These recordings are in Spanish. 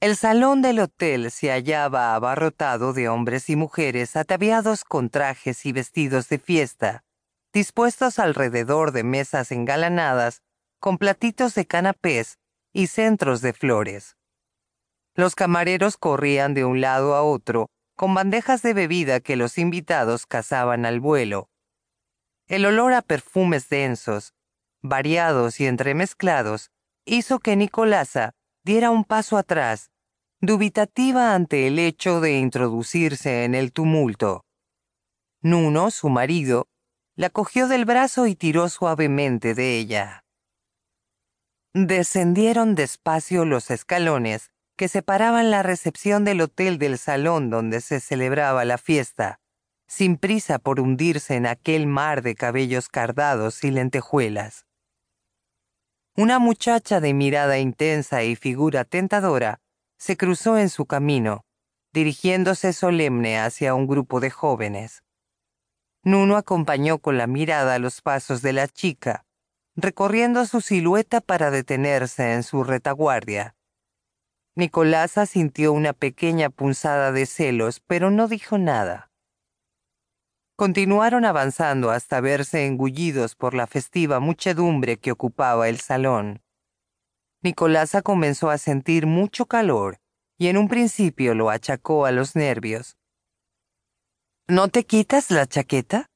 El salón del hotel se hallaba abarrotado de hombres y mujeres ataviados con trajes y vestidos de fiesta, dispuestos alrededor de mesas engalanadas con platitos de canapés y centros de flores. Los camareros corrían de un lado a otro con bandejas de bebida que los invitados cazaban al vuelo. El olor a perfumes densos, variados y entremezclados, hizo que Nicolasa diera un paso atrás, dubitativa ante el hecho de introducirse en el tumulto. Nuno, su marido, la cogió del brazo y tiró suavemente de ella. Descendieron despacio los escalones que separaban la recepción del hotel del salón donde se celebraba la fiesta, sin prisa por hundirse en aquel mar de cabellos cardados y lentejuelas. Una muchacha de mirada intensa y figura tentadora se cruzó en su camino, dirigiéndose solemne hacia un grupo de jóvenes. Nuno acompañó con la mirada los pasos de la chica, recorriendo su silueta para detenerse en su retaguardia. Nicolasa sintió una pequeña punzada de celos, pero no dijo nada. Continuaron avanzando hasta verse engullidos por la festiva muchedumbre que ocupaba el salón. Nicolasa comenzó a sentir mucho calor y en un principio lo achacó a los nervios. ¿No te quitas la chaqueta?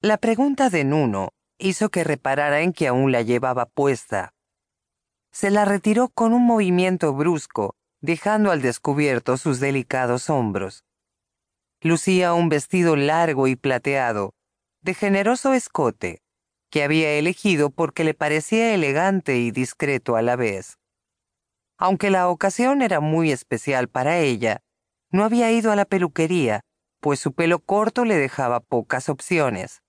La pregunta de Nuno hizo que reparara en que aún la llevaba puesta. Se la retiró con un movimiento brusco, dejando al descubierto sus delicados hombros. Lucía un vestido largo y plateado, de generoso escote, que había elegido porque le parecía elegante y discreto a la vez. Aunque la ocasión era muy especial para ella, no había ido a la peluquería, pues su pelo corto le dejaba pocas opciones.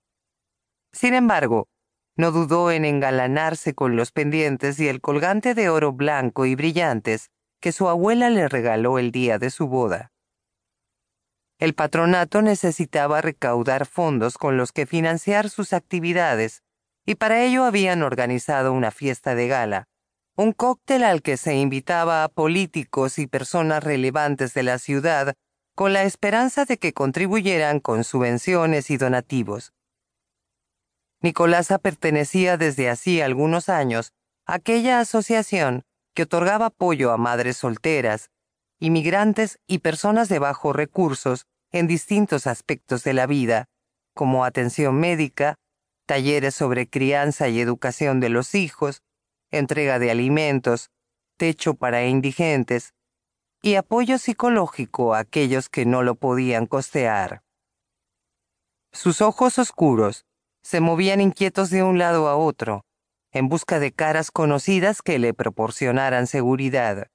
Sin embargo, no dudó en engalanarse con los pendientes y el colgante de oro blanco y brillantes que su abuela le regaló el día de su boda. El patronato necesitaba recaudar fondos con los que financiar sus actividades, y para ello habían organizado una fiesta de gala, un cóctel al que se invitaba a políticos y personas relevantes de la ciudad con la esperanza de que contribuyeran con subvenciones y donativos. Nicolasa pertenecía desde hacía algunos años a aquella asociación que otorgaba apoyo a madres solteras, inmigrantes y personas de bajos recursos en distintos aspectos de la vida, como atención médica, talleres sobre crianza y educación de los hijos, entrega de alimentos, techo para indigentes y apoyo psicológico a aquellos que no lo podían costear. Sus ojos oscuros se movían inquietos de un lado a otro, en busca de caras conocidas que le proporcionaran seguridad.